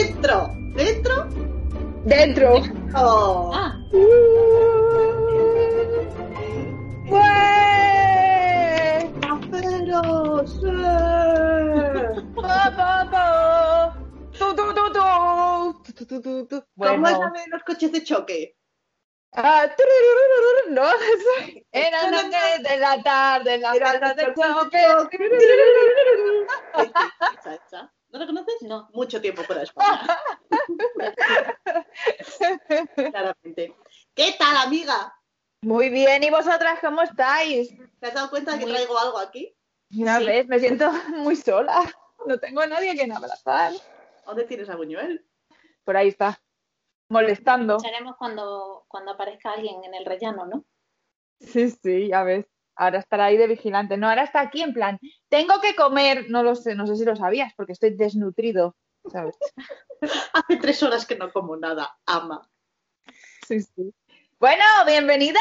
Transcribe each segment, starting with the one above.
Dentro. Dentro. Dentro. Oh. Ah, ¡Bue! ¡Aceros! Pa, pa, pa. Tu, tu, tu, tu. Tu, tu, tu, tu, tu. ¿Cómo es Bueno. la de los coches de choque? Ah, no, eso- Era la noche de la tarde, la tarde del choque. ¿No la conoces? no. Mucho tiempo fuera de España. Claramente. ¿Qué tal, amiga? Muy bien, ¿y vosotras cómo estáis? ¿Te has dado cuenta de que Muy- traigo algo aquí? Una Sí. vez me siento muy sola. No tengo a nadie a quien abrazar. ¿Dónde tienes a Buñuel? Por ahí está, molestando. Escucharemos cuando, cuando aparezca alguien en el rellano, ¿no? Sí, sí, ya ves. Ahora estará ahí de vigilante. No, ahora está aquí en plan, tengo que comer. No lo sé, no sé si lo sabías, porque estoy desnutrido, ¿sabes? Hace tres horas que no como nada. Ama. Sí, sí. Bueno, bienvenida.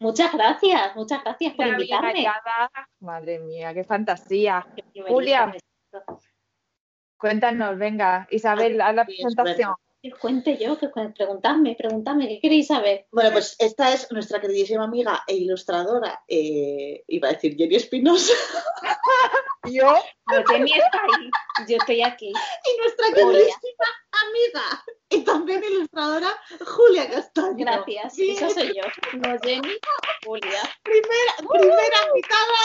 Muchas gracias, muchas gracias por invitarme. Madre mía, qué fantasía. Qué Julia. Cuéntanos, venga, Isabel, haz la presentación. Que os cuente yo, que preguntadme, preguntadme, ¿qué queréis saber? Bueno, pues esta es nuestra queridísima amiga e ilustradora, eh, iba a decir Jenny Espinosa, Yo, No, Jenny está ahí, yo estoy aquí. y nuestra Julia. queridísima amiga y también ilustradora Julia Castaño. Gracias, Bien, eso soy yo. No, Jenny, Julia. Primera, primera invitada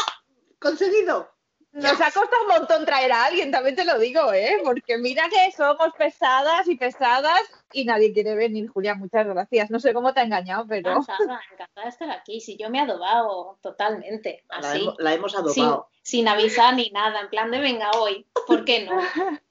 conseguido. Nos ha costado un montón traer a alguien, también te lo digo, ¿eh? Porque mira que somos pesadas y pesadas y nadie quiere venir, Julia, muchas gracias. No sé cómo te ha engañado, pero... Encantada, encantada de estar aquí. Si yo me he adobado totalmente, La, así, hemos, la hemos sin, adoptado. sin avisar ni nada, en plan de venga hoy, ¿por qué no?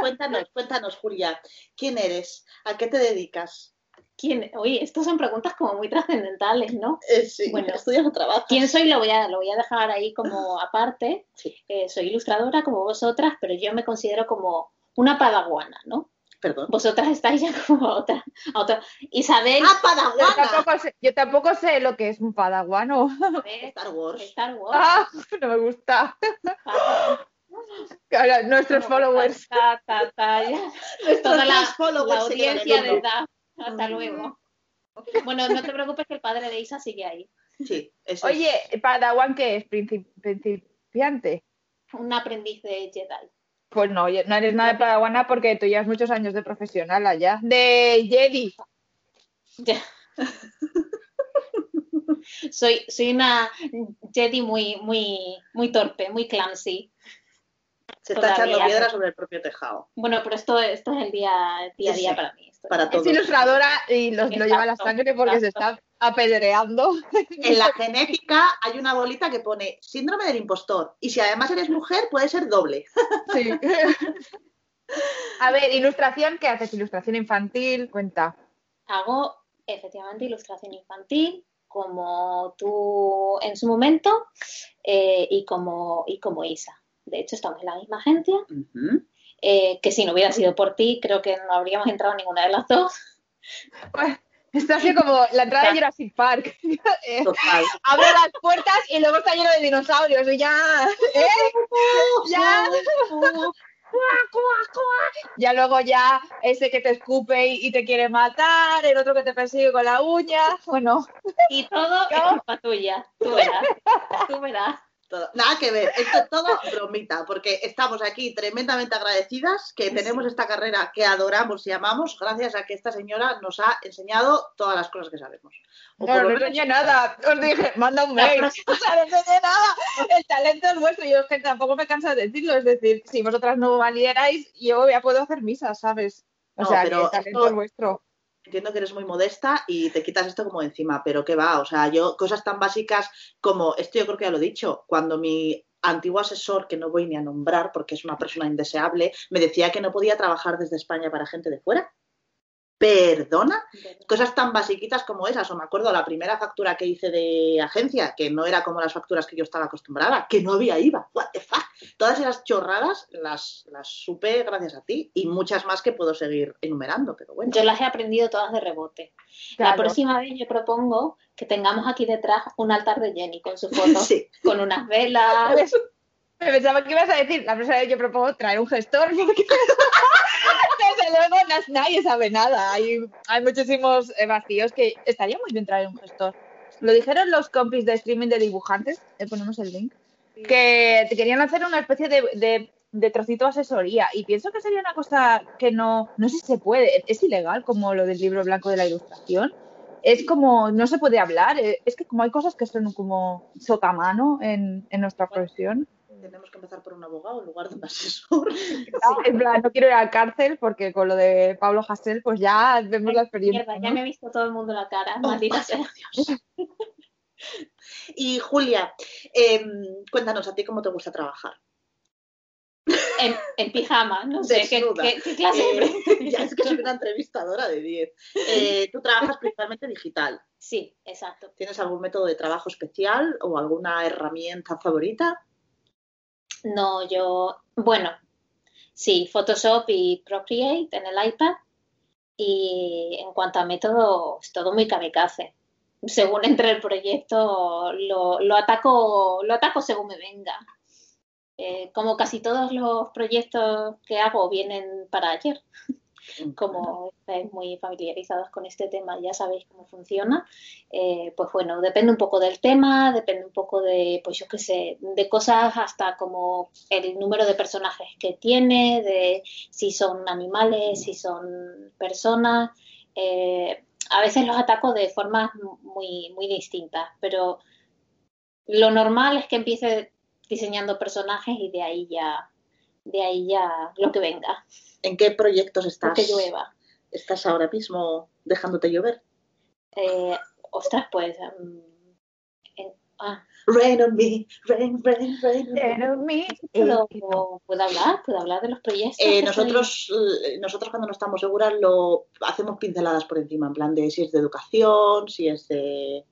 Cuéntanos, cuéntanos, Julia, ¿quién eres? ¿A qué te dedicas? ¿Quién? Oye, estas son preguntas como muy trascendentales, ¿no? Eh, sí, Bueno. ¿estudias o trabajas? ¿Quién soy? Lo voy a, lo voy a dejar ahí como aparte. Sí. Eh, soy ilustradora como vosotras, pero yo me considero como una padaguana, ¿no? Perdón. Vosotras estáis ya como a otra, a otra. Isabel, ¡Ah, Yo Padawana! tampoco, sé, yo tampoco sé lo que es un padaguano. Star Wars. Star Wars. Ah, no me gusta. Claro, nuestros Como followers. Ta, ta, ta, ya. Nuestros Toda la, followers la audiencia de edad. Hasta luego. Bueno, no te preocupes que el padre de Isa sigue ahí. Sí, eso Oye, Padawan, ¿qué es? Princi- ¿Principiante? Un aprendiz de Jedi. Pues no, no eres nada de Padawana porque tú llevas muchos años de profesional allá. De Jedi. Ya. Soy, soy una Jedi muy, muy, muy torpe, muy clumsy. Se está Todavía. echando piedra sobre el propio tejado. Bueno, pero esto, esto es el día, día a día sí. para mí. Esto- Para Es todos. ilustradora y los- lo lleva a la sangre porque se está apedreando. En la genética hay una bolita que pone síndrome del impostor. Y si además eres mujer, puede ser doble. Sí. A ver, ilustración, ¿qué haces? Ilustración infantil, cuenta. Hago efectivamente ilustración infantil, como tú en su momento, eh, y, como, y como Isa. De hecho, estamos en la misma agencia, eh, que si no hubiera sido por ti, creo que no habríamos entrado en ninguna de las dos. Pues, Esto así como la entrada de Jurassic Park. Eh, Total. Abre las puertas y luego está lleno de dinosaurios y ya, ¿eh? Ya. Ya luego ya ese que te escupe y, y te quiere matar, el otro que te persigue con la uña. Bueno, Y todo es culpa tuya. Tú verás. Tú verás. Todo- Nada que ver, esto es todo bromita, porque estamos aquí tremendamente agradecidas que tenemos esta carrera que adoramos y amamos gracias a que esta señora nos ha enseñado todas las cosas que sabemos. O no, no menos- enseñé nada. Os dije, manda un mail. próxima- O sea, no enseñé nada. El talento es vuestro. Yo es que tampoco me canso de decirlo. Es decir, si vosotras no valierais, yo ya puedo hacer misas, ¿sabes? O No, sea, que el talento esto- es vuestro. Entiendo que eres muy modesta y te quitas esto como encima, pero qué va, o sea, yo cosas tan básicas como, esto yo creo que ya lo he dicho, cuando mi antiguo asesor, que no voy ni a nombrar porque es una persona indeseable, me decía que no podía trabajar desde España para gente de fuera. Perdona, cosas tan basiquitas como esas, o me acuerdo la primera factura que hice de agencia, que no era como las facturas que yo estaba acostumbrada, que no había IVA, what the fuck. Todas esas chorradas las, las supe gracias a ti y muchas más que puedo seguir enumerando, pero bueno. Yo las he aprendido todas de rebote. La próxima vez yo propongo que tengamos aquí detrás un altar de Jenny con su foto, Sí. con unas velas. Me pensaba que ibas a decir, la próxima vez yo propongo traer un gestor porque desde luego nadie sabe nada. Hay, hay muchísimos eh, vacíos que estaría muy bien traer un gestor. Lo dijeron los compis de streaming de dibujantes, le ponemos el link, que te querían hacer una especie de, de, trocito de asesoría. Y pienso que sería una cosa que no, no sé si se puede, es ilegal como lo del libro blanco de la ilustración. Es como, no se puede hablar, eh, es que como hay cosas que son como socamano en, en nuestra profesión tenemos que empezar por un abogado en lugar de un asesor. No, en plan, no quiero ir a la cárcel porque con lo de Pablo Hassel, pues ya vemos la experiencia. Ya me ha visto todo el mundo la cara, oh, maldita sea. Dios. y Julia, em, cuéntanos a ti cómo te gusta trabajar. En, pijama, no sé, ¿qué, clase eh, Ya es que soy una entrevistadora de 10. Eh, tú trabajas principalmente digital. Sí, exacto. ¿Tienes algún método de trabajo especial o alguna herramienta favorita? No, yo, bueno, sí, Photoshop y Procreate en el iPad. Y en cuanto a método, es todo muy kamikaze. Según entre el proyecto, lo, lo, ataco, lo ataco según me venga. Eh, como casi todos los proyectos que hago vienen para ayer como estáis muy familiarizados con este tema, ya sabéis cómo funciona, eh, pues bueno, depende un poco del tema, depende un poco de, pues yo qué sé, de cosas hasta como el número de personajes que tiene, de si son animales, si son personas. Eh, a veces los ataco de formas muy, muy distintas, pero lo normal es que empiece diseñando personajes y de ahí ya, de ahí ya lo que venga. ¿En qué proyectos estás? Que llueva. ¿Estás ahora mismo dejándote llover? Eh, ostras, pues. Um, ah. Rain on me, rain, rain, rain, on me. ¿Puedo, hablar? ¿Puedo hablar de los proyectos? Eh, nosotros, eh, nosotros cuando no estamos seguras lo hacemos pinceladas por encima, en plan de si es de educación, si es de...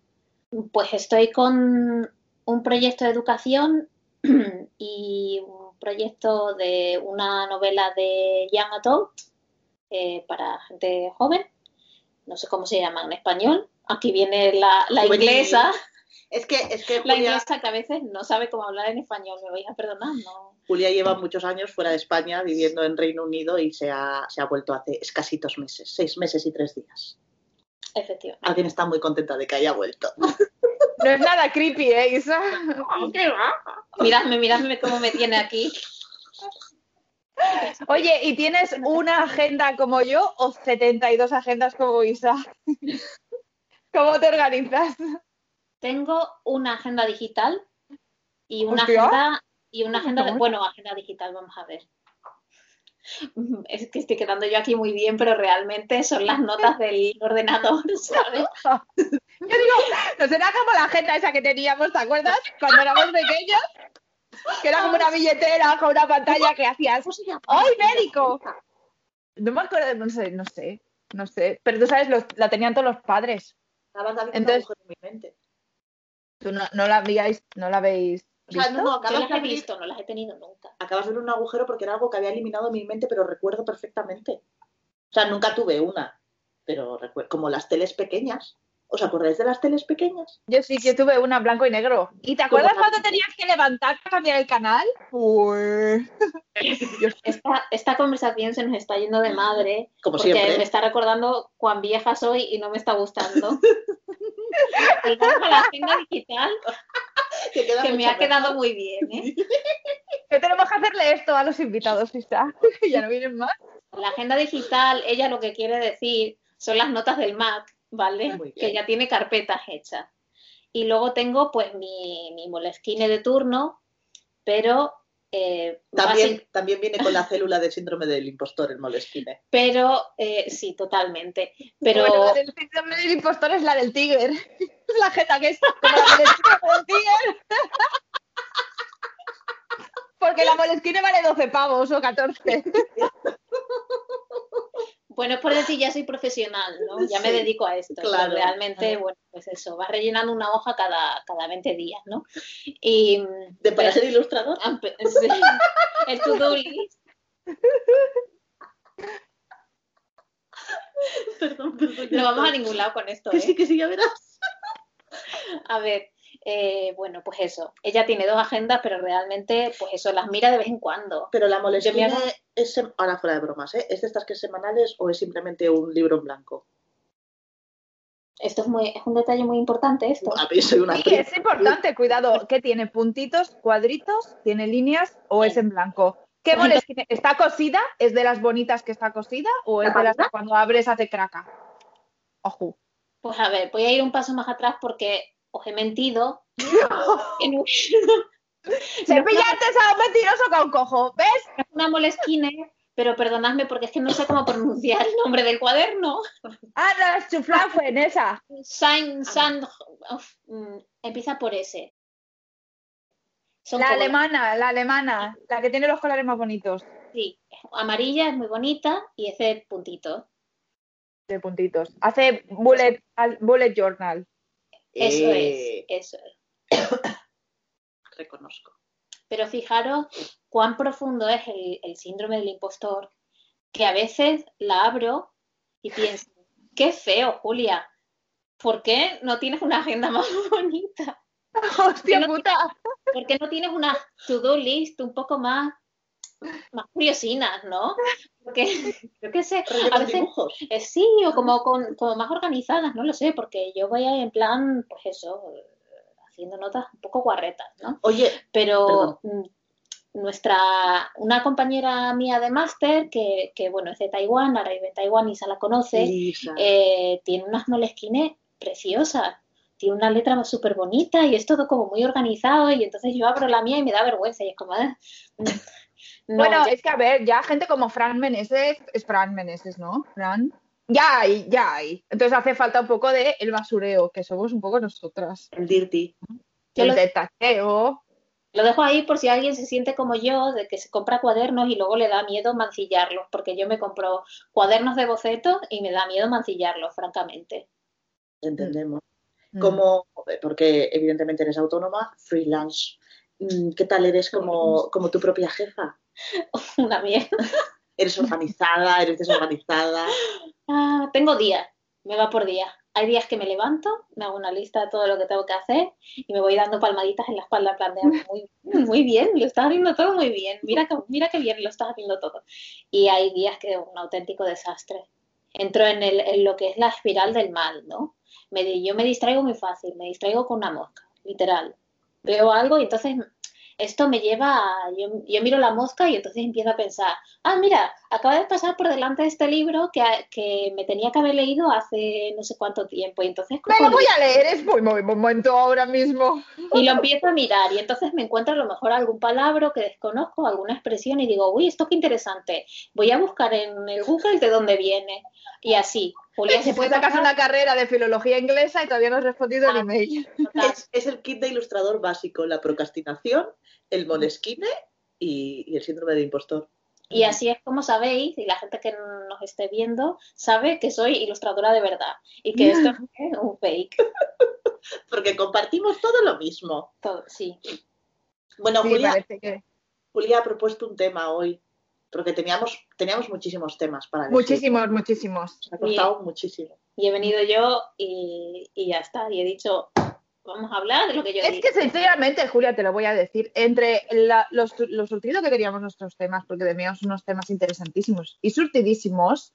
Pues estoy con un proyecto de educación y proyecto de una novela de Young Adult eh, para gente joven. No sé cómo se llama en español. Aquí viene la, inglesa. Es que, es que la inglesa que a veces no sabe cómo hablar en español, me voy a perdonar, ¿no? Julia lleva muchos años fuera de España viviendo en Reino Unido y se ha, se ha vuelto hace escasitos meses, seis meses y tres días. Efectivamente. Alguien está muy contenta de que haya vuelto. No es nada creepy, ¿eh, Isa? Miradme, miradme cómo me tiene aquí. Oye, ¿y tienes una agenda como yo o 72 agendas como Isa? ¿Cómo te organizas? Tengo una agenda digital y una agenda y una agenda, bueno, agenda digital, vamos a ver. Es que estoy quedando yo aquí muy bien, pero realmente son las notas del ordenador, ¿sabes? Yo digo, no será como la agenda esa que teníamos, ¿te acuerdas? Cuando éramos pequeños, que era como una billetera con una pantalla que hacías. ¡Ay, médico! No me acuerdo, no sé, no sé, no sé. Pero tú sabes, la tenían todos los padres. Entonces, en mi mente. Tú no, no la veis, no la veis. ¿Visto? no, no, Yo las he visto, no las he tenido nunca. Acabas de ver un agujero porque era algo que había eliminado mi mente, pero recuerdo perfectamente. O sea, nunca tuve una, pero recuerdo, como las teles pequeñas. ¿Os acordáis de las teles pequeñas? Yo sí que tuve una blanco y negro. ¿Y te acuerdas cuando tenías que levantar para cambiar el canal? Pues... esta, esta, conversación se nos está yendo de madre. Como porque siempre. me está recordando cuán vieja soy y no me está gustando. el la agenda digital que, me ha quedado muy bien. ¿eh? Que tenemos que hacerle esto a los invitados, Isa. ya no vienen más. La agenda digital, ella lo que quiere decir son las notas del Mac ¿vale? Que ya tiene carpetas hechas. Y luego tengo pues mi, mi Moleskine de turno, pero... Eh, también, también viene con la célula de síndrome del impostor el Moleskine. Pero, eh, sí, totalmente. Pero... Bueno, la del síndrome del impostor es la del tigre. Es la jeta que es como la del tigre. Porque la Moleskine vale 12 pavos o 14. Bueno, es por decir, ya soy profesional, ¿no? Ya me dedico a esto. Claro, realmente, bueno, pues eso, vas rellenando una hoja cada, cada 20 días, ¿no? Y, ¿De para ser ilustrador? Sí, el to-do list. Perdón, perdón. No vamos a ningún lado con esto. Que ¿eh? sí, que sí, ya verás. A ver, eh, bueno, pues eso, ella tiene dos agendas, pero realmente, pues eso, las mira de vez en cuando. Pero la molestia es, ahora fuera de bromas, ¿eh? ¿Es de estas que es semanales o es simplemente un libro en blanco? Esto es, muy, es un detalle muy importante esto. sí, es importante, cuidado. ¿Qué tiene? ¿Puntitos, cuadritos? ¿Tiene líneas o es en blanco? ¿Qué molestia? ¿Está cosida? ¿Es de las bonitas que está cosida? ¿O es de las que cuando abres hace craca? Ojo. Pues a ver, voy a ir un paso más atrás porque os he mentido. Cepillante a un mentiroso con cojo, ¿ves? Es una molesquine, pero perdonadme porque es que no sé cómo pronunciar el nombre del cuaderno. Ah, no, en esa. San, San, mm, empieza por ese. la alemana, la alemana, la que tiene los colores más bonitos. Sí, amarilla, es muy bonita y ese puntito. De puntitos. Hace bullet, bullet journal. Eso es, eh, eso es. Reconozco. Pero fijaros cuán profundo es el, síndrome del impostor, que a veces la abro y pienso, qué feo, Julia, ¿por qué no tienes una agenda más bonita? ¡Hostia puta! ¿Por qué no tienes una to-do list un poco más, más curiosinas, no? Porque, yo qué sé, a veces eh, sí, o como, con, como más organizadas, no lo sé, porque yo voy ahí en plan, pues eso, haciendo notas un poco guarretas, ¿no? Oye, pero mm, nuestra, una compañera mía de máster, que, que, bueno, es de Taiwán, ahora vive en Taiwán, Isa la conoce, eh, tiene unas molesquines preciosas, tiene una letra súper bonita y es todo como muy organizado y entonces yo abro la mía y me da vergüenza y es como... Ah, bueno, es que a ver, ya gente como Fran Meneses, es Fran Meneses, ¿no? Fran. Ya hay, ya hay. Entonces hace falta un poco de el basureo, que somos un poco nosotras. El dirty. el lo, detacheo. Lo dejo ahí por si alguien se siente como yo, de que se compra cuadernos y luego le da miedo mancillarlos, porque yo me compro cuadernos de bocetos y me da miedo mancillarlos, francamente. Entendemos. Mm. Como, porque evidentemente eres autónoma, freelance. Mm, ¿Qué tal eres como, como tu propia jefa? Una mierda. ¿Eres organizada? ¿Eres desorganizada? Ah, tengo días, me va por día. Hay días que me levanto, me hago una lista de todo lo que tengo que hacer y me voy dando palmaditas en la espalda, planteando muy, muy bien, lo estás haciendo todo muy bien, mira que, mira qué bien lo estás haciendo todo. Y hay días que es un auténtico desastre. Entro en, el, en lo que es la espiral del mal, ¿no? Me, yo me distraigo muy fácil, me distraigo con una mosca, literal. Veo algo y entonces esto me lleva a, yo, yo, miro la mosca y entonces empiezo a pensar, ah, mira, acaba de pasar por delante de este libro que, que me tenía que haber leído hace no sé cuánto tiempo. Y entonces, me lo voy a leer, es muy, muy momento ahora mismo. Y lo empiezo a mirar y entonces me encuentro a lo mejor algún palabra que desconozco, alguna expresión y digo, uy, esto qué interesante. Voy a buscar en el Google de dónde viene. Y así, Julia se puede sacar una carrera de filología inglesa y todavía no has respondido el ah, email. Es, el kit de ilustrador básico, la procrastinación, el molesquine y, el síndrome de impostor. Y así es como sabéis, y la gente que nos esté viendo sabe que soy ilustradora de verdad y que esto es un fake. Porque compartimos todo lo mismo. Todo, sí. Bueno, Julia, Julia ha propuesto un tema hoy porque teníamos, teníamos muchísimos temas para decir. Muchísimos, muchísimos. ha costado muchísimo. Y he venido yo y, ya está, y he dicho, vamos a hablar de lo que yo Es que sinceramente, Julia, te lo voy a decir, entre los, los surtidos que queríamos nuestros temas, porque teníamos unos temas interesantísimos y surtidísimos,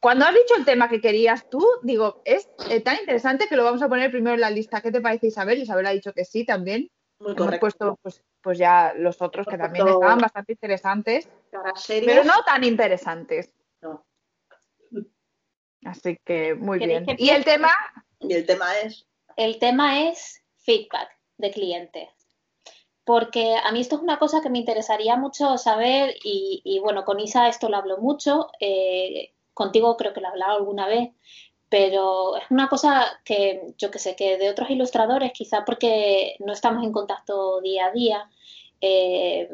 cuando has dicho el tema que querías tú, digo, es eh, tan interesante que lo vamos a poner primero en la lista. ¿Qué te parece, Isabel? Isabel ha dicho que sí también. Muy Hemos puesto pues, pues ya los otros que también estaban bastante interesantes, pero no tan interesantes. No. Así que muy bien. ¿Y el tema? Y el tema es. El tema es feedback de clientes. Porque a mí esto es una cosa que me interesaría mucho saber y, bueno, con Isa esto lo hablo mucho, eh, contigo creo que lo he hablado alguna vez, pero es una cosa que yo que sé, que de otros ilustradores, quizá porque no estamos en contacto día a día, eh,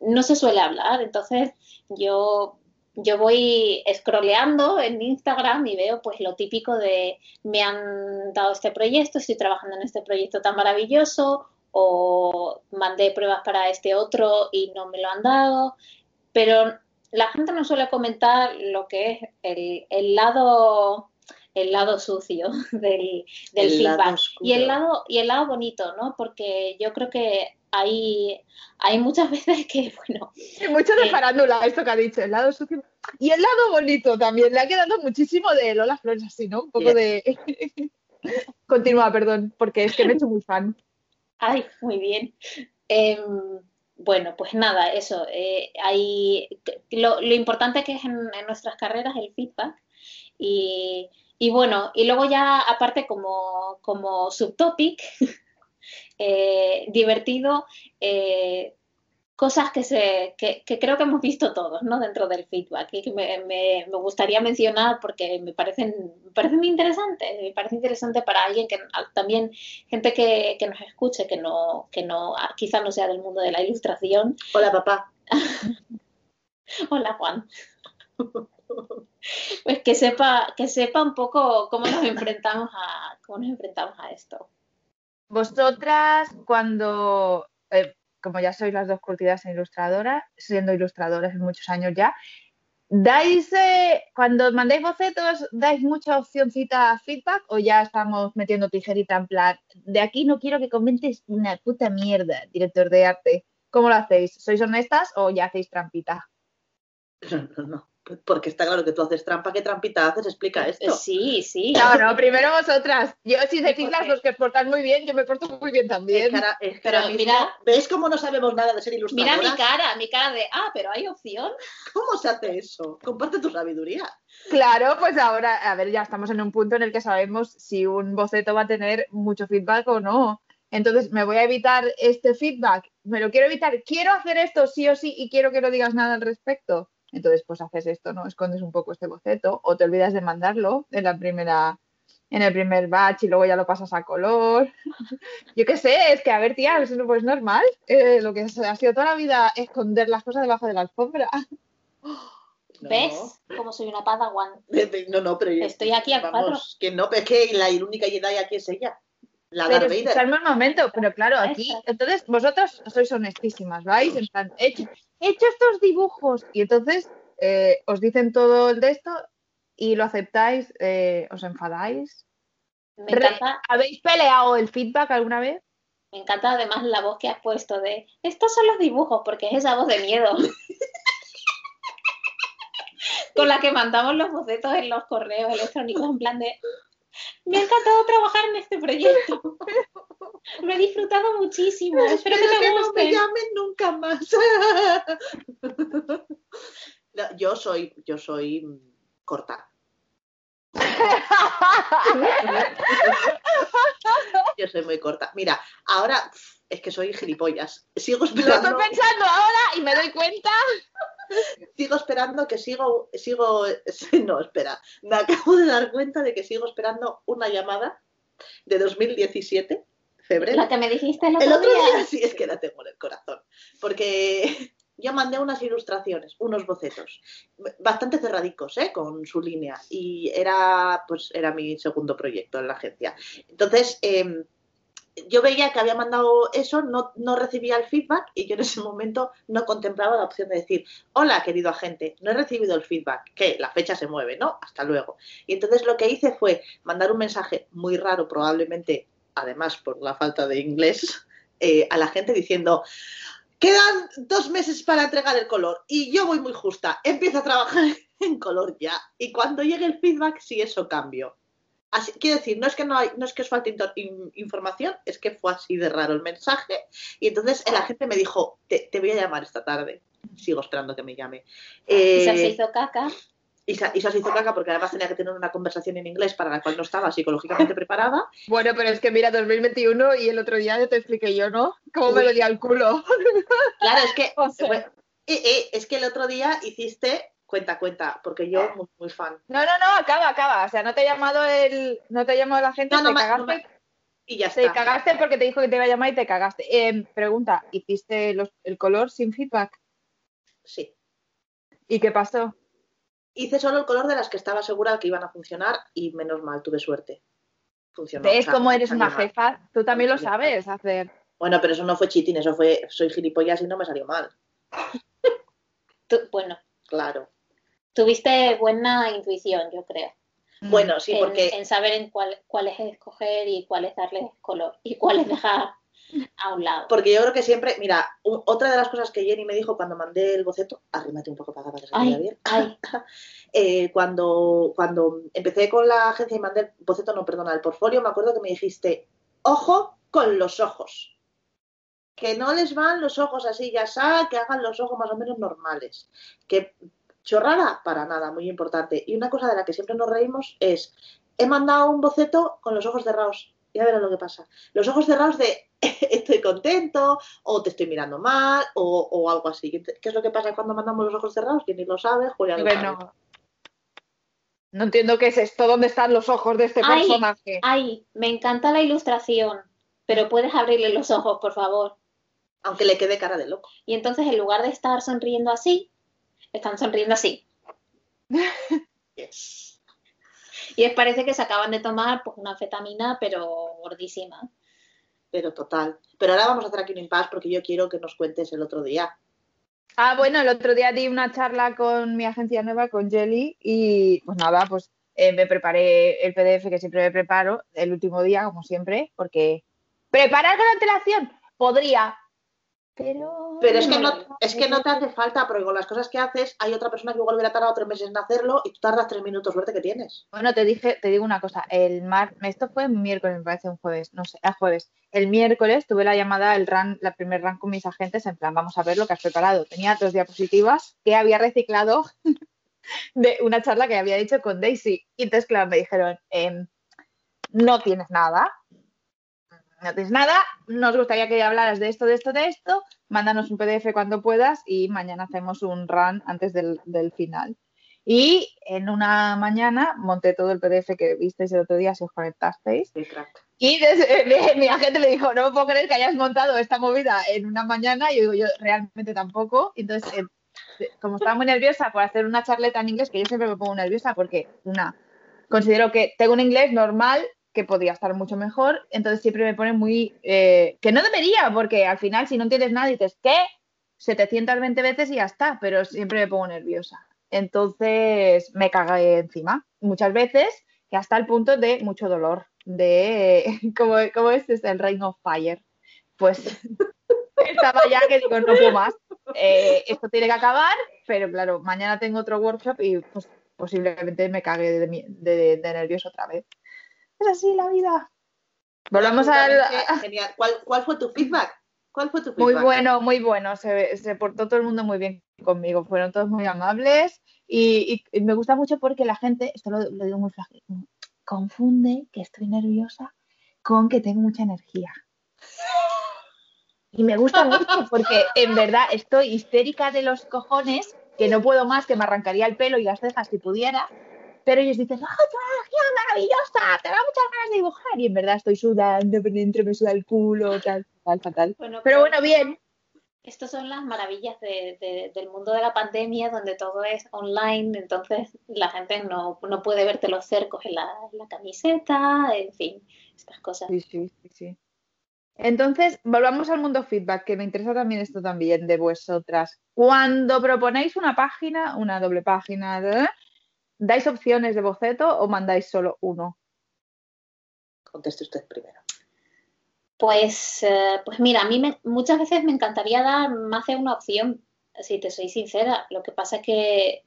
no se suele hablar. Entonces yo, yo voy scrolleando en Instagram y veo pues lo típico de me han dado este proyecto, estoy trabajando en este proyecto tan maravilloso o mandé pruebas para este otro y no me lo han dado, pero la gente no suele comentar lo que es el, el lado el lado sucio del, feedback. Y el lado, y el lado bonito, ¿no? Porque yo creo que hay, hay muchas veces que, bueno. mucho de farándula, esto que ha dicho, el lado sucio. Y el lado bonito también, le ha quedado muchísimo de Lola Flores así, ¿no? Un poco de. Continúa, perdón, porque es que me he hecho muy fan. Ay, muy bien. Em, bueno, pues nada, eso. Eh, hay, lo, importante que es en, nuestras carreras el feedback. Y, bueno, y luego ya aparte como, como subtopic, eh, divertido, eh, cosas que, se, que, creo que hemos visto todos ¿no? dentro del feedback y que me, me, gustaría mencionar porque me parecen, me parecen interesantes, me parece interesante para alguien que también, gente que, que nos escuche, que no, que no, quizá no sea del mundo de la ilustración. Hola papá. Hola Juan. Pues que sepa, que sepa un poco cómo nos enfrentamos a, cómo nos enfrentamos a esto. Vosotras, cuando, eh, como ya sois las dos curtidas en ilustradoras, siendo ilustradoras en muchos años ya, ¿dais, eh, cuando mandáis bocetos, dais mucha opcioncita feedback o ya estamos metiendo tijerita en plan, de aquí no quiero que comentes una puta mierda, director de arte? ¿Cómo lo hacéis? ¿Sois honestas o ya hacéis trampita? No, no, no porque está claro que tú haces trampa, ¿qué trampita haces? Explica esto. Sí, sí. No, no, primero vosotras. Yo, si decís las dos que os portáis muy bien, yo me porto muy bien también. pero mira, ¿ves cómo no sabemos nada de ser ilustradora? Mira mi cara, mi cara de, ah, pero hay opción. ¿Cómo se hace eso? Comparte tu sabiduría. Claro, pues ahora, a ver, ya estamos en un punto en el que sabemos si un boceto va a tener mucho feedback o no. Entonces, me voy a evitar este feedback. Me lo quiero evitar. Quiero hacer esto sí o sí y quiero que no digas nada al respecto entonces, pues haces esto, ¿no? Escondes un poco este boceto o te olvidas de mandarlo en la primera, en el primer batch y luego ya lo pasas a color. Yo qué sé, es que a ver, tía, eso no es normal. Eh, lo que ha sido toda la vida esconder las cosas debajo de la alfombra. ¿Ves? Como soy una padawan. No, no, pero Estoy aquí a vamos, Que no, es que la única Jedi aquí es ella. La pero el momento, pero claro, aquí, entonces vosotros sois honestísimas, ¿vais? En plan, he hecho estos dibujos y entonces eh, os dicen todo el de esto y lo aceptáis, eh, os enfadáis. Me encanta. ¿Habéis peleado el feedback alguna vez? Me encanta además la voz que has puesto de estos son los dibujos, porque es esa voz de miedo. Con la que mandamos los bocetos en los correos electrónicos, en plan de me ha encantado trabajar en este proyecto. Me he disfrutado muchísimo. Espero, que te no me llamen nunca más. yo soy, yo soy corta. yo soy muy corta. Mira, ahora es que soy gilipollas. Sigo esperando. Lo estoy pensando ahora y me doy cuenta. Sigo esperando que sigo, sigo, no, espera, me acabo de dar cuenta de que sigo esperando una llamada de 2017, febrero. La que me dijiste el otro, día. Sí, es que la tengo en el corazón, porque yo mandé unas ilustraciones, unos bocetos, bastante cerradicos, ¿eh? con su línea, y era, pues, era mi segundo proyecto en la agencia. Entonces, eh, yo veía que había mandado eso, no, recibía el feedback y yo en ese momento no contemplaba la opción de decir, hola querido agente, no he recibido el feedback, que la fecha se mueve, ¿no? Hasta luego. Y entonces lo que hice fue mandar un mensaje muy raro, probablemente, además por la falta de inglés, eh, a la gente diciendo, quedan dos meses para entregar el color y yo voy muy justa, empiezo a trabajar en color ya. Y cuando llegue el feedback, si eso cambio quiero decir, no es que no, hay, no es que os falte información, es que fue así de raro el mensaje. Y entonces el agente me dijo, te, voy a llamar esta tarde. Sigo esperando que me llame. y se eh, hizo caca. Y se, hizo caca porque además tenía que tener una conversación en inglés para la cual no estaba psicológicamente preparada. Bueno, pero es que mira, 2021 y el otro día ya te expliqué yo, ¿no? Cómo me dolía el culo. Claro, es que, es que el otro día hiciste Cuenta, cuenta, porque yo muy, muy fan. No, no, no, acaba, acaba. O sea, no te ha llamado el, no te ha llamado la gente, no, te cagaste. Y ya está. Te cagaste porque te dijo que te iba a llamar y te cagaste. Em, pregunta, ¿hiciste el color sin feedback? Sí. ¿Y qué pasó? Hice solo el color de las que estaba segura que iban a funcionar y menos mal, tuve suerte. Funcionó. ¿Ves cómo eres una jefa? Tú también lo sabes hacer. Bueno, pero eso no fue cheating, eso fue soy gilipollas y no me salió mal. bueno, claro. Tuviste buena intuición, yo creo. Mm. Bueno, sí, porque... En, saber en cuál, es escoger y cuál es darle color y cuál es dejar a un lado. Porque yo creo que siempre, mira, otra de las cosas que Jenny me dijo cuando mandé el boceto, arrímate un poco para acá para que se vea bien. Eh, cuando, cuando empecé con la agencia y mandé el boceto, no, perdona, el portfolio, me acuerdo que me dijiste, ojo con los ojos. Que no les van los ojos así, ya sabes, que hagan los ojos más o menos normales. Que chorrada, para nada, muy importante. Y una cosa de la que siempre nos reímos es, he mandado un boceto con los ojos cerrados ya verás lo que pasa. Los ojos cerrados de estoy contento, o te estoy mirando mal, o, algo así. ¿Qué es lo que pasa cuando mandamos los ojos cerrados? Que ni lo sabe, Julián. Bueno, no entiendo qué es esto, dónde están los ojos de este personaje. Ay, me encanta la ilustración, pero puedes abrirle los ojos, por favor. Aunque le quede cara de loco. Y entonces, en lugar de estar sonriendo así, están sonriendo así. yes. Y es parece que se acaban de tomar pues, una fetamina, pero gordísima. Pero total. Pero ahora vamos a hacer aquí un impasse porque yo quiero que nos cuentes el otro día. Ah, bueno, el otro día di una charla con mi agencia nueva, con Jelly, y pues nada, pues eh, me preparé el PDF que siempre me preparo el último día, como siempre, porque preparar con antelación podría, pero... Pero es que, no, es que no te hace falta, porque con las cosas que haces hay otra persona que igual hubiera tardado tres meses en hacerlo y tú tardas tres minutos, suerte que tienes. Bueno, te dije, te digo una cosa, el mar, esto fue miércoles, me parece un jueves, no sé, a jueves. El miércoles tuve la llamada, el run, la primer run con mis agentes, en plan, vamos a ver lo que has preparado. Tenía dos diapositivas que había reciclado de una charla que había dicho con Daisy. Y entonces, claro, me dijeron, em, no tienes nada, no tienes nada, nos gustaría que hablaras de esto, de esto, de esto, mándanos un PDF cuando puedas y mañana hacemos un run antes del, final. Y en una mañana monté todo el PDF que visteis el otro día si os conectasteis. Y desde, mi agente le dijo, no me puedo creer que hayas montado esta movida en una mañana. Y yo digo, yo realmente tampoco. Entonces, eh, como estaba muy nerviosa por hacer una charleta en inglés, que yo siempre me pongo nerviosa porque, una, considero que tengo un inglés normal, que podría estar mucho mejor. Entonces siempre me pone muy... Eh, que no debería, porque al final si no entiendes nada dices, ¿qué? 720 veces y ya está, pero siempre me pongo nerviosa. Entonces me cagué encima muchas veces que hasta el punto de mucho dolor, de como, como este es el Reign of Fire. Pues estaba ya que digo, no puedo más. Eh, esto tiene que acabar, pero claro, mañana tengo otro workshop y pues, posiblemente me cague de, de nervioso otra vez es así la vida. Volvamos a... Genial. ¿Cuál, fue tu feedback? ¿Cuál fue tu feedback? Muy bueno, muy bueno. Se, se portó todo el mundo muy bien conmigo. Fueron todos muy amables y, me gusta mucho porque la gente, esto lo, digo muy frágil, confunde que estoy nerviosa con que tengo mucha energía. Y me gusta mucho porque en verdad estoy histérica de los cojones, que no puedo más, que me arrancaría el pelo y las cejas si pudiera, pero ellos dicen, ¡ah, tu energía maravillosa! Te da muchas ganas de dibujar. Y en verdad estoy sudando, por dentro me suda el culo, tal, tal, fatal. pero, bueno, bien. Estas son las maravillas del mundo de la pandemia, donde todo es online, entonces la gente no, puede verte los cercos en la, camiseta, en fin, estas cosas. Sí, sí, sí, sí. Entonces, volvamos al mundo feedback, que me interesa también esto también de vosotras. Cuando proponéis una página, una doble página, ¿Dais opciones de boceto o mandáis solo uno? Conteste usted primero. Pues, eh, pues mira, a mí muchas veces me encantaría dar más de una opción, si te soy sincera. Lo que pasa es que,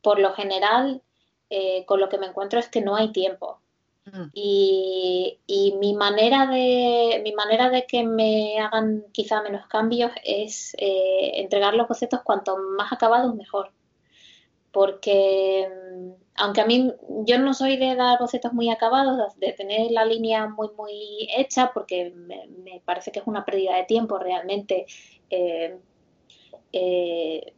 por lo general, eh, con lo que me encuentro es que no hay tiempo. Mm. Y, mi manera de mi manera de que me hagan quizá menos cambios es eh, entregar los bocetos cuanto más acabados mejor porque aunque a mí yo no soy de dar bocetos muy acabados, de tener la línea muy muy hecha, porque me, parece que es una pérdida de tiempo realmente, eh, eh,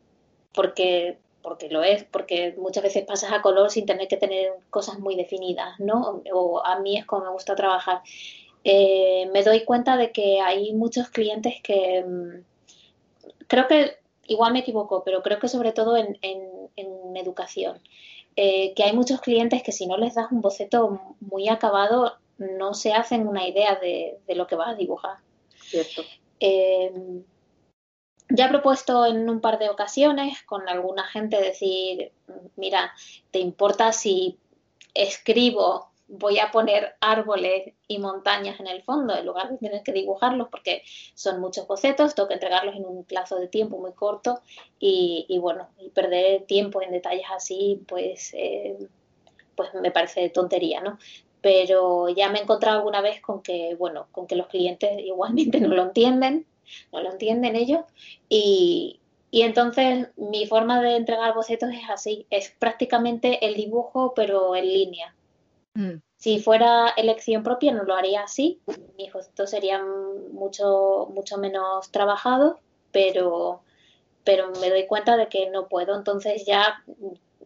porque porque lo es, porque muchas veces pasas a color sin tener que tener cosas muy definidas, ¿no? O a mí es como me gusta trabajar. Eh, me doy cuenta de que hay muchos clientes que mm, creo que igual me equivoco, pero creo que sobre todo en, educación, eh, que hay muchos clientes que si no les das un boceto muy acabado, no se hacen una idea de, lo que vas a dibujar. Cierto. Eh, ya he propuesto en un par de ocasiones con alguna gente decir, mira, ¿te importa si escribo voy a poner árboles y montañas en el fondo en lugar de tener que dibujarlos porque son muchos bocetos, tengo que entregarlos en un plazo de tiempo muy corto y, bueno, y perder tiempo en detalles así, pues, eh, pues me parece tontería, ¿no? Pero ya me he encontrado alguna vez con que, bueno, con que los clientes igualmente no lo entienden, no lo entienden ellos y, y entonces mi forma de entregar bocetos es así, es prácticamente el dibujo pero en línea. Mm. Si fuera elección propia no lo haría así, mis bocetos serían mucho, mucho menos trabajados, pero, pero me doy cuenta de que no puedo, entonces ya,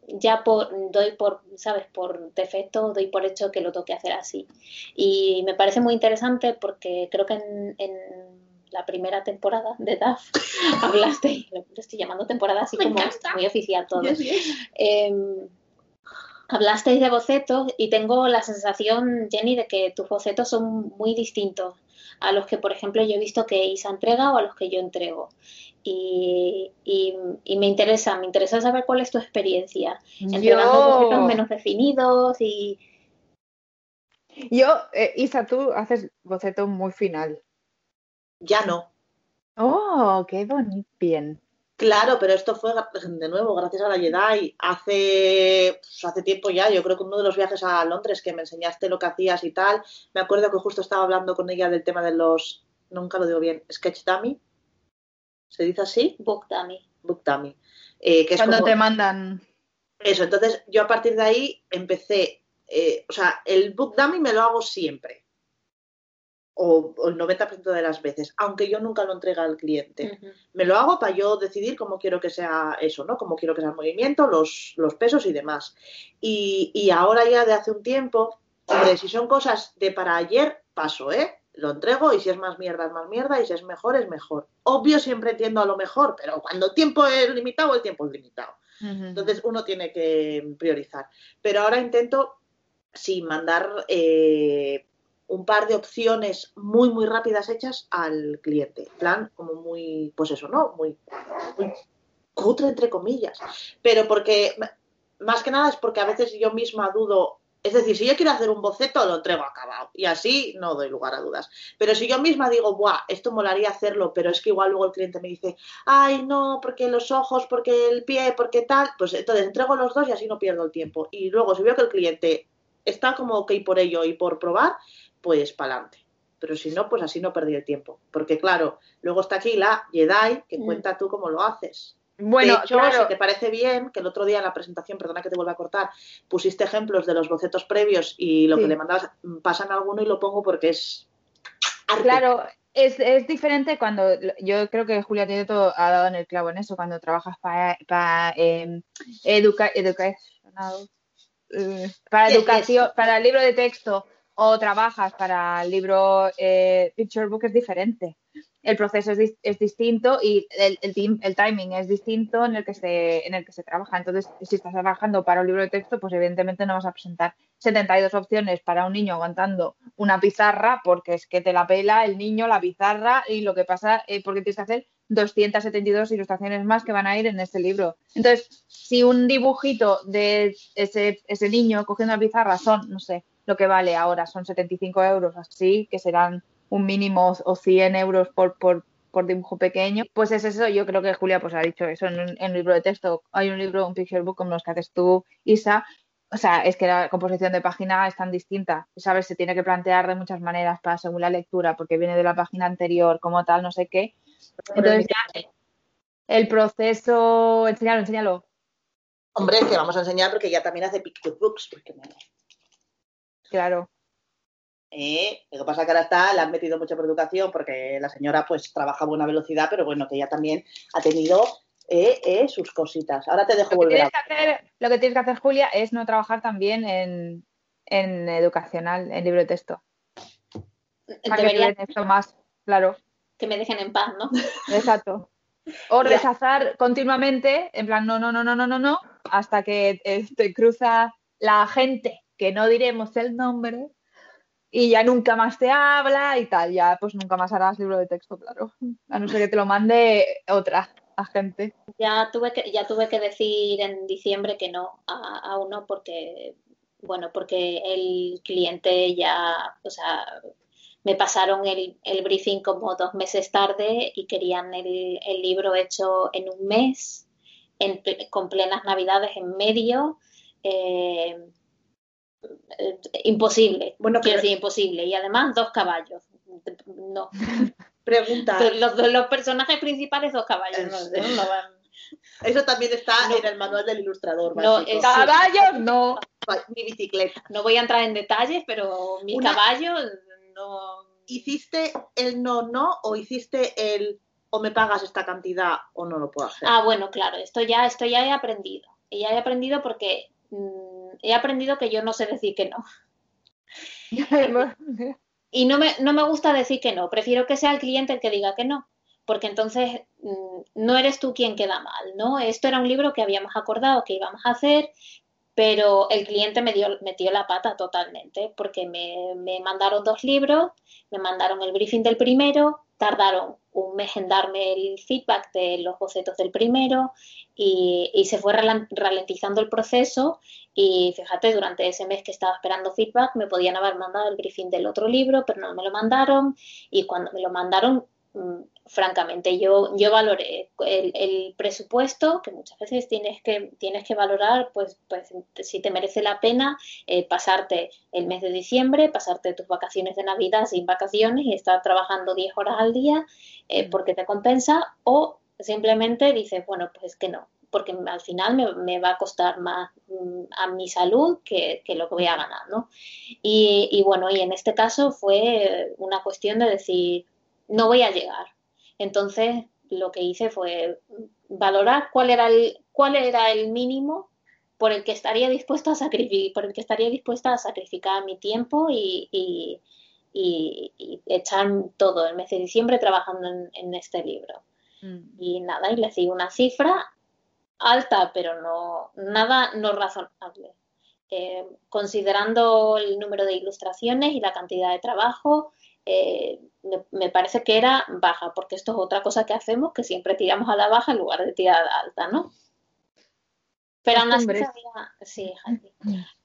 ya doy por, ¿sabes? Por defecto, doy por hecho que lo tengo que hacer así. Y me parece muy interesante porque creo que en, la primera temporada de DAF hablaste, lo estoy llamando temporada así como muy oficial todo. Em, Hablasteis de bocetos y tengo la sensación, Jenny, de que tus bocetos son muy distintos a los que, por ejemplo, yo he visto que Isa entrega o a los que yo entrego. Y, me interesa, me interesa saber cuál es tu experiencia. Entregando bocetos menos definidos y... Yo, eh, Isa, tú haces boceto muy final. Ya no. Oh, qué bonito. Bien. Claro, pero esto fue de nuevo gracias a la Jedi. Hace, pues, hace tiempo ya, yo creo que uno de los viajes a Londres que me enseñaste lo que hacías y tal, me acuerdo que justo estaba hablando con ella del tema de los, nunca lo digo bien, sketch dummy. ¿Se dice así? Book dummy. Book dummy. Eh, que Cuando te mandan. Eso, entonces yo a partir de ahí empecé, eh, o sea, el book dummy me lo hago siempre o, el 90% de las veces, aunque yo nunca lo entregue al cliente. Me lo hago para yo decidir cómo quiero que sea eso, ¿no? Cómo quiero que sea el movimiento, los, los pesos y demás. Y, y, ahora ya de hace un tiempo, hombre, si son cosas de para ayer, paso, ¿eh? Lo entrego y si es más mierda, es más mierda y si es mejor, es mejor. Obvio siempre entiendo a lo mejor, pero cuando el tiempo es limitado, el tiempo es limitado. Entonces uno tiene que priorizar. Pero ahora intento, sí, mandar... Eh, un par de opciones muy, muy rápidas hechas al cliente. plan, como muy, pues eso, ¿no? Muy, muy cutre, entre comillas. Pero porque, más que nada es porque a veces yo misma dudo. Es decir, si yo quiero hacer un boceto, lo entrego acabado. Y así no doy lugar a dudas. Pero si yo misma digo, Buah, esto molaría hacerlo, pero es que igual luego el cliente me dice, ay, no, porque los ojos, porque el pie, porque tal, pues entonces entrego los dos y así no pierdo el tiempo. Y luego, si veo que el cliente está como ok por ello y por probar, pues para adelante. Pero si no, pues así no perdí el tiempo. Porque claro, luego está aquí la Jedi, que mm. cuenta tú cómo lo haces. Bueno, si te parece bien, que el otro día en la presentación, perdona que te vuelva a cortar, pusiste ejemplos de los bocetos previos y lo que le mandabas, pasan alguno y lo pongo porque es. Claro, es, es, diferente cuando. Yo creo que Julia tiene todo, ha dado en el clavo en eso, cuando trabajas para, para eh, educa, eh, para educación, para el libro de texto o trabajas para el libro eh, Picture Book es diferente. El proceso es, es distinto y el, el, el, timing es distinto en el, que se, en el que se trabaja. Entonces, si estás trabajando para un libro de texto, pues evidentemente no vas a presentar 72 opciones para un niño aguantando una pizarra porque es que te la pela el niño, la pizarra y lo que pasa es porque tienes que hacer 272 ilustraciones más que van a ir en este libro. Entonces, si un dibujito de ese, ese niño cogiendo la pizarra son, no sé, lo que vale ahora son 75 euros, así que serán un mínimo o 100 euros por, por, dibujo pequeño, pues es eso, yo creo que Julia pues ha dicho eso en un, libro de texto, hay un libro, un picture book como los que haces tú, Isa, o sea, es que la composición de página es tan distinta, ¿sabes? Se tiene que plantear de muchas maneras para según la lectura, porque viene de la página anterior, como tal, no sé qué. Entonces ya el proceso, enséñalo, enséñalo. Hombre, que vamos a enseñar porque ya también hace picture books, porque me... Claro. Eh, lo que pasa es que ahora está, le han metido mucha educación porque la señora pues trabaja a buena velocidad, pero bueno, que ella también ha tenido eh, eh, sus cositas. Ahora te dejo volver. a... lo que tienes que hacer, Julia, es no trabajar también en, en educacional, en libro de texto. Debería... que esto más, claro. Que me dejen en paz, ¿no? Exacto. O rechazar continuamente, en plan, no, no, no, no, no, no, no, hasta que te cruza la gente que no diremos el nombre y ya nunca más te habla y tal, ya pues nunca más harás libro de texto, claro, a no ser que te lo mande otra agente. Ya tuve que, ya tuve que decir en diciembre que no a, uno porque bueno, porque el cliente ya, o sea, me pasaron el, briefing como dos meses tarde y querían el, libro hecho en un mes, con plenas navidades en medio. Eh, eh, imposible, bueno, quiero decir imposible. Y además dos caballos. No. Pregunta. Los, personajes principales dos caballos. Eso también está en el manual del ilustrador. No, caballos no. Mi bicicleta. No voy a entrar en detalles, pero mi caballo no. ¿Hiciste el no, no o hiciste el o me pagas esta cantidad o no lo puedo hacer? Ah, bueno, claro, esto ya, esto ya he aprendido. Y ya he aprendido porque mm, he aprendido que yo no sé decir que no. y no me, no me gusta decir que no, prefiero que sea el cliente el que diga que no porque entonces mm, no eres tú quien queda mal, ¿no? Esto era un libro que habíamos acordado que íbamos a hacer, pero el cliente me dio, metió la pata totalmente, porque me, me mandaron dos libros, me mandaron el briefing del primero, tardaron un mes en darme el feedback de los bocetos del primero y, se fue ralentizando el proceso y fíjate, durante ese mes que estaba esperando feedback me podían haber mandado el briefing del otro libro, pero no me lo mandaron y cuando me lo mandaron francamente, yo, yo valoré el, presupuesto, que muchas veces tienes que, tienes que valorar, pues, pues si te merece la pena eh, pasarte el mes de diciembre, pasarte tus vacaciones de Navidad sin vacaciones y estar trabajando 10 horas al día eh, mm. porque te compensa, o simplemente dices, bueno, pues que no, porque al final me, va a costar más mm, a mi salud que, lo que voy a ganar, ¿no? Y, y bueno, y en este caso fue una cuestión de decir, no voy a llegar. Entonces, lo que hice fue valorar cuál era el, cuál era el mínimo por el que estaría dispuesta a sacrificar, por el que estaría dispuesta a sacrificar mi tiempo y, y, echar todo el mes de diciembre trabajando en, este libro. Mm. Y nada, y le di una cifra alta, pero no nada no razonable. Eh, considerando el número de ilustraciones y la cantidad de trabajo, eh, me, parece que era baja, porque esto es otra cosa que hacemos, que siempre tiramos a la baja en lugar de tirar a la alta, ¿no? Pero aún así sabía, sí,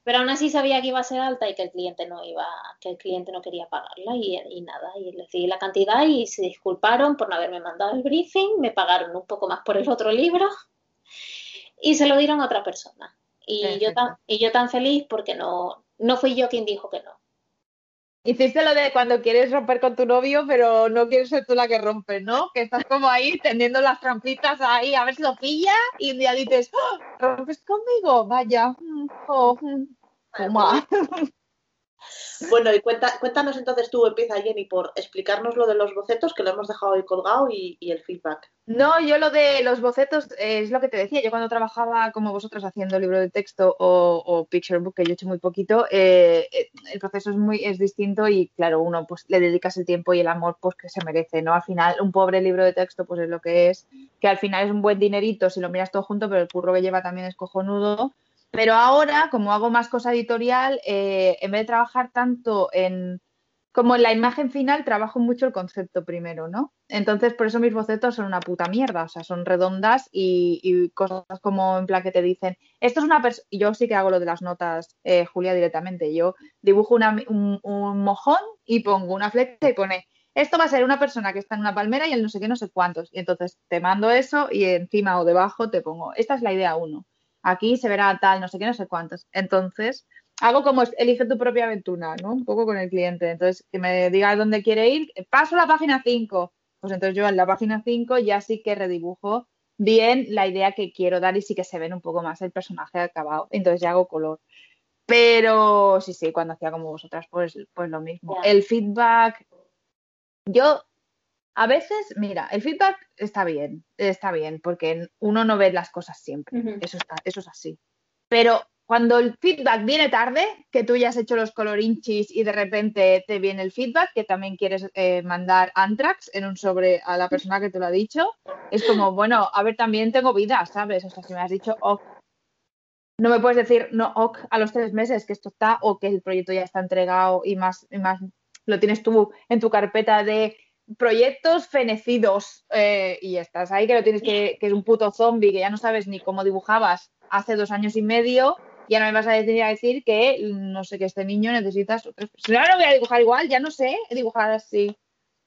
pero aún así sabía que iba a ser alta y que el cliente no iba, que el cliente no quería pagarla y, nada, y les di la cantidad y se disculparon por no haberme mandado el briefing, me pagaron un poco más por el otro libro y se lo dieron a otra persona. Y yo, tan, y yo tan feliz porque no, no fui yo quien dijo que no. Hiciste lo de cuando quieres romper con tu novio, pero no quieres ser tú la que rompe, ¿no? Que estás como ahí tendiendo las trampitas ahí a ver si lo pilla y un día dices, ¡Oh, ¿rompes conmigo? Vaya. Oh, mm, Bueno, y cuéntanos entonces tú, empieza Jenny, por explicarnos lo de los bocetos, que lo hemos dejado ahí colgado, y, el feedback. No, yo lo de los bocetos es lo que te decía. Yo cuando trabajaba como vosotros haciendo libro de texto o, picture book, que yo he hecho muy poquito, eh, eh, el proceso es muy es distinto y claro, uno pues le dedicas el tiempo y el amor pues que se merece, ¿no? Al final, un pobre libro de texto pues es lo que es, que al final es un buen dinerito si lo miras todo junto, pero el curro que lleva también es cojonudo pero ahora, como hago más cosa editorial, eh, en vez de trabajar tanto en como en la imagen final, trabajo mucho el concepto primero, ¿no? Entonces, por eso mis bocetos son una puta mierda, o sea, son redondas y, cosas como en plan que te dicen, esto es una persona, yo sí que hago lo de las notas, eh, Julia, directamente, yo dibujo un, un, mojón y pongo una flecha y pone, esto va a ser una persona que está en una palmera y el no sé qué, no sé cuántos, y entonces te mando eso y encima o debajo te pongo, esta es la idea uno aquí se verá tal, no sé qué, no sé cuántos. Entonces, hago como elige tu propia aventura, ¿no? Un poco con el cliente. Entonces, que me diga dónde quiere ir, paso a la página 5. Pues entonces yo en la página 5 ya sí que redibujo bien la idea que quiero dar y sí que se ven un poco más el personaje acabado. Entonces ya hago color. Pero sí, sí, cuando hacía como vosotras, pues, pues lo mismo. El feedback, yo a veces, mira, el feedback está bien, está bien, porque uno no ve las cosas siempre, eso, está, eso es así. Pero cuando el feedback viene tarde, que tú ya has hecho los colorinchis y de repente te viene el feedback, que también quieres eh, mandar Antrax en un sobre a la persona que te lo ha dicho, es como, bueno, a ver, también tengo vida, ¿sabes? O sea, si me has dicho, ok, no me puedes decir, no, ok, a los tres meses que esto está o que el proyecto ya está entregado y más, y más lo tienes tú en tu carpeta de proyectos fenecidos eh, y estás ahí que lo tienes que, que es un puto zombie, que ya no sabes ni cómo dibujabas hace dos años y medio Ya no me vas a decir, a decir que no sé que este niño necesita. Si no lo voy a dibujar igual, ya no sé dibujar así.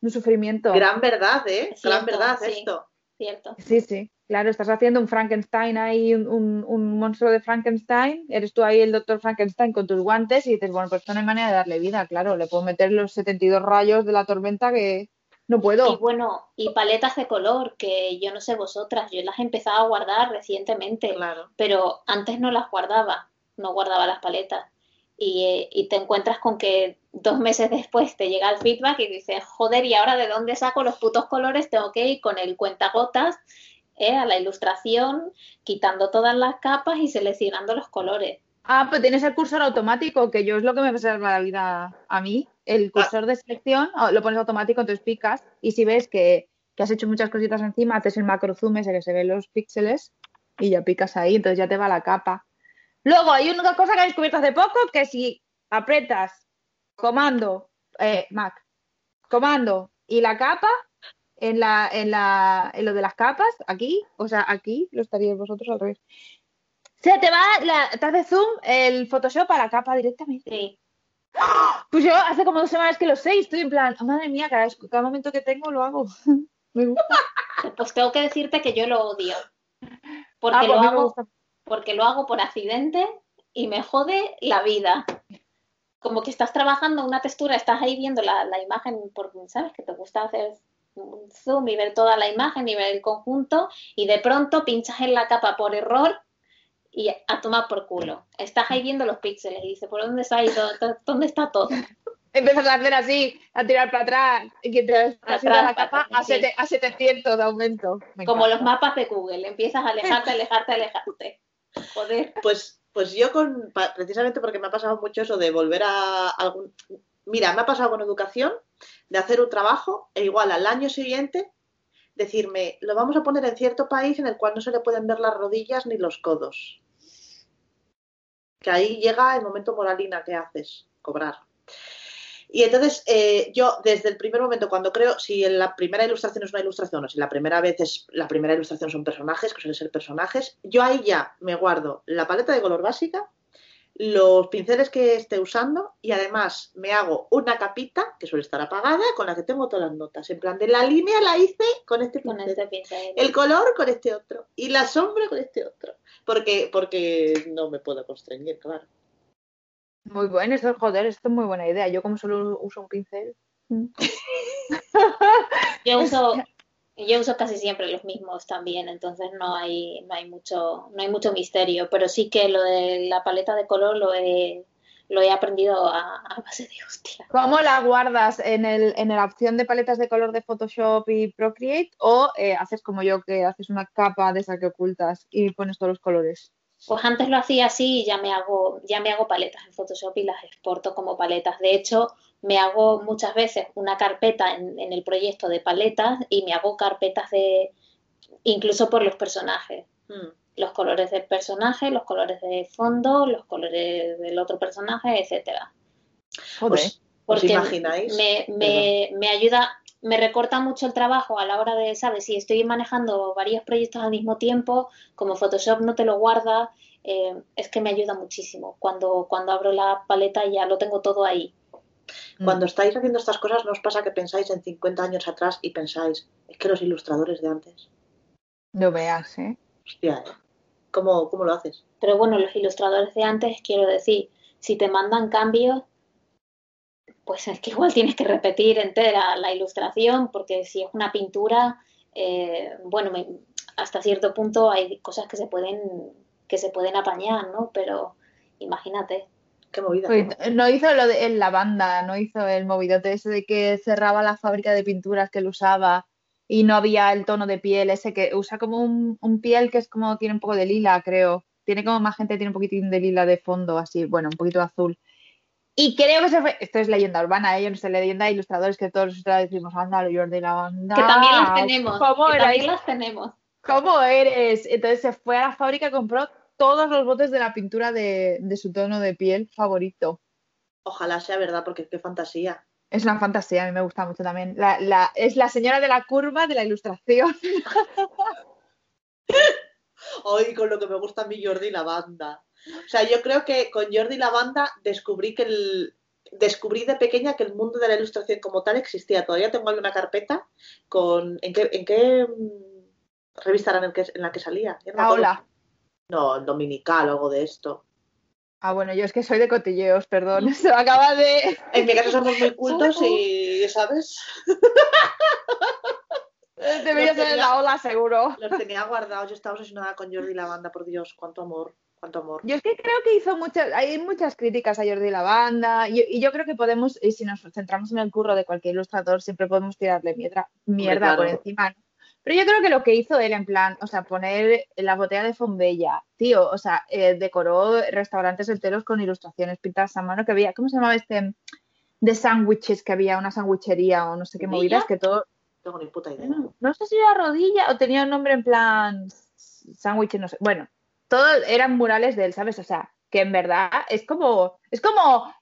Un sufrimiento. Gran verdad, ¿eh? Gran verdad esto. Cierto. Sí, sí. Claro, estás haciendo un Frankenstein ahí, un, un, monstruo de Frankenstein. Eres tú ahí el doctor Frankenstein con tus guantes y dices, bueno, pues esto no hay manera de darle vida, claro. Le puedo meter los 72 rayos de la tormenta que, no puedo. Y bueno, y paletas de color, que yo no sé vosotras, yo las he empezado a guardar recientemente, claro. pero antes no las guardaba, no guardaba las paletas. Y, y, te encuentras con que dos meses después te llega el feedback y dices, joder, ¿y ahora de dónde saco los putos colores? Tengo que ir con el cuentagotas eh, a la ilustración, quitando todas las capas y seleccionando los colores. Ah, pues tienes el cursor automático, que yo es lo que me pasa la vida a mí el cursor de selección lo pones automático, entonces picas y si ves que, has hecho muchas cositas encima, haces el macro zoom ese que se ven los píxeles y ya picas ahí, entonces ya te va la capa. Luego hay una cosa que he descubierto hace poco, que si apretas comando, eh, Mac, comando y la capa, en, la, en, la, en lo de las capas, aquí, o sea, aquí lo estaríais vosotros al revés. Se te va, la, te hace zoom el Photoshop a la capa directamente. Sí. Pues yo hace como dos semanas que lo sé y estoy en plan, madre mía, cada, momento que tengo lo hago. me gusta. Pues tengo que decirte que yo lo odio. Porque, ah, pues lo, hago, porque lo hago por accidente y me jode la vida. Como que estás trabajando una textura, estás ahí viendo la, la imagen, porque sabes que te gusta hacer un zoom y ver toda la imagen y ver el conjunto, y de pronto pinchas en la capa por error y a tomar por culo. Estás ahí viendo los píxeles y dices, ¿por dónde está ahí todo? ¿Dónde está todo? Empiezas a hacer así, a tirar para atrás, y que te la capa a, 700 de aumento. Como los mapas de Google, empiezas a alejarte, alejarte, alejarte. Joder. Pues, pues yo con, precisamente porque me ha pasado mucho eso de volver a algún... Mira, me ha pasado con educación, de hacer un trabajo e igual al año siguiente decirme, lo vamos a poner en cierto país en el cual no se le pueden ver las rodillas ni los codos que ahí llega el momento moralina que haces, cobrar. Y entonces eh, yo desde el primer momento cuando creo, si en la primera ilustración es una ilustración o si la primera vez es, la primera ilustración son personajes, que suelen ser personajes, yo ahí ya me guardo la paleta de color básica, los pinceles que esté usando y además me hago una capita que suele estar apagada con la que tengo todas las notas. En plan de la línea la hice con este Con este pincel. El color con este otro y la sombra con este otro porque, porque no me puedo constreñir, claro. Muy bueno, eso joder, esto es muy buena idea. Yo como solo uso un pincel. Yo uso, yo uso casi siempre los mismos también, entonces no hay, no hay mucho, no hay mucho misterio, pero sí que lo de la paleta de color lo he, lo he aprendido a, base de hostia. ¿Cómo la guardas en, el, en la opción de paletas de color de Photoshop y Procreate o eh, haces como yo que haces una capa de esa que ocultas y pones todos los colores? Pues antes lo hacía así y ya me hago, ya me hago paletas en Photoshop y las exporto como paletas. De hecho, me hago muchas veces una carpeta en, el proyecto de paletas y me hago carpetas de incluso por los personajes. Hmm los colores del personaje, los colores de fondo, los colores del otro personaje, etcétera. Pues, porque imagináis? Me, me, me, ayuda, me recorta mucho el trabajo a la hora de, ¿sabes? Si estoy manejando varios proyectos al mismo tiempo, como Photoshop no te lo guarda, eh, es que me ayuda muchísimo. Cuando, cuando abro la paleta ya lo tengo todo ahí. Cuando mm. estáis haciendo estas cosas, ¿no os pasa que pensáis en 50 años atrás y pensáis, es que los ilustradores de antes? No veas, ¿eh? Hostia, ¿eh? ¿Cómo, lo haces? Pero bueno, los ilustradores de antes, quiero decir, si te mandan cambios, pues es que igual tienes que repetir entera la ilustración, porque si es una pintura, eh, bueno, hasta cierto punto hay cosas que se pueden que se pueden apañar, ¿no? Pero imagínate. Qué movida. no hizo lo de en la banda, no hizo el movidote ese de que cerraba la fábrica de pinturas que él usaba y no había el tono de piel ese que usa como un, piel que es como tiene un poco de lila, creo. Tiene como más gente, tiene un poquitín de lila de fondo, así, bueno, un poquito azul. Y creo que se fue, esto es leyenda urbana, ¿eh? yo no sé, leyenda de ilustradores que todos nosotros decimos, anda, de la banda. Que también las tenemos. ¿Cómo que también las tenemos. ¿Cómo eres? Entonces se fue a la fábrica y compró todos los botes de la pintura de, de su tono de piel favorito. Ojalá sea verdad, porque qué fantasía. Es una fantasía, a mí me gusta mucho también. La, es la señora de la curva de la ilustración. Hoy con lo que me gusta a mí Jordi la banda. O sea, yo creo que con Jordi la banda descubrí que el, descubrí de pequeña que el mundo de la ilustración como tal existía. Todavía tengo ahí una carpeta con ¿en qué, en qué mm, revista era en, la que salía? No Hola. No, Dominical o algo de esto. Ah, bueno, yo es que soy de cotilleos, perdón. Se acaba de. En mi caso somos muy cultos y, ¿sabes? Debería ser en la ola, seguro. Los tenía guardados. Yo estaba obsesionada con Jordi la banda, por Dios, cuánto amor. Cuánto amor. Yo es que creo que hizo muchas, hay muchas críticas a Jordi la banda y, yo creo que podemos, y si nos centramos en el curro de cualquier ilustrador, siempre podemos tirarle mierda, mierda por encima. Pero yo creo que lo que hizo él, en plan, o sea, poner la botella de Fombella, tío, o sea, eh, decoró restaurantes enteros con ilustraciones pintadas a mano que había, ¿cómo se llamaba este? De sándwiches, que había una sandwichería o no sé qué movidas, que todo... Tengo ni puta idea. No, sé si era rodilla o tenía un nombre en plan sándwiches, no sé. Bueno, todos eran murales de él, ¿sabes? O sea, que en verdad es como, es como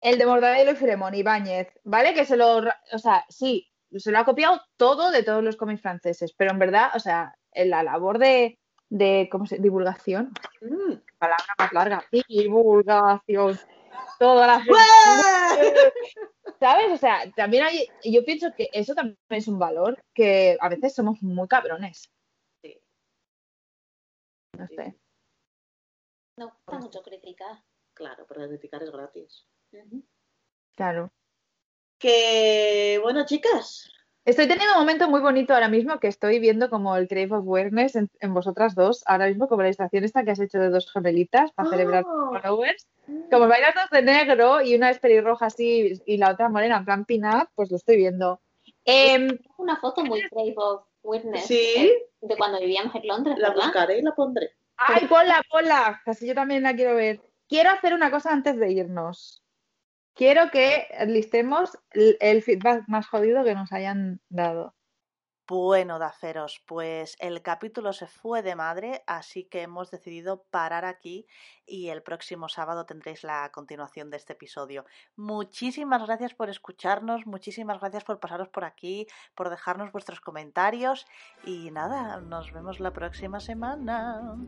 el de Mortadelo y Filemón, Ibáñez, ¿vale? Que se lo, o sea, sí, se lo ha copiado todo de todos los cómics franceses, pero en verdad, o sea, en la labor de, de ¿cómo se divulgación? Mm, palabra más larga. Divulgación. Todas las ¿Sabes? O sea, también hay, yo pienso que eso también es un valor, que a veces somos muy cabrones. No sé. No gusta mucho criticar. Claro, pero criticar es gratis. Claro. Que bueno, chicas. Estoy teniendo un momento muy bonito ahora mismo que estoy viendo como el Crave of Awareness en, vosotras dos, ahora mismo como la estación esta que has hecho de dos gemelitas para celebrar tus oh. followers. Como bailas dos de negro y una es pelirroja así y la otra morena en plan pin pues lo estoy viendo. Eh, una foto muy Crave of ¿Sí? Eh, de cuando vivíamos en Londres. La buscaré y la pondré. Ay, ponla, ponla, casi yo también la quiero ver. Quiero hacer una cosa antes de irnos quiero que listemos el feedback más jodido que nos hayan dado. Bueno, Daceros, pues el capítulo se fue de madre, así que hemos decidido parar aquí y el próximo sábado tendréis la continuación de este episodio. Muchísimas gracias por escucharnos, muchísimas gracias por pasaros por aquí, por dejarnos vuestros comentarios y nada, nos vemos la próxima semana.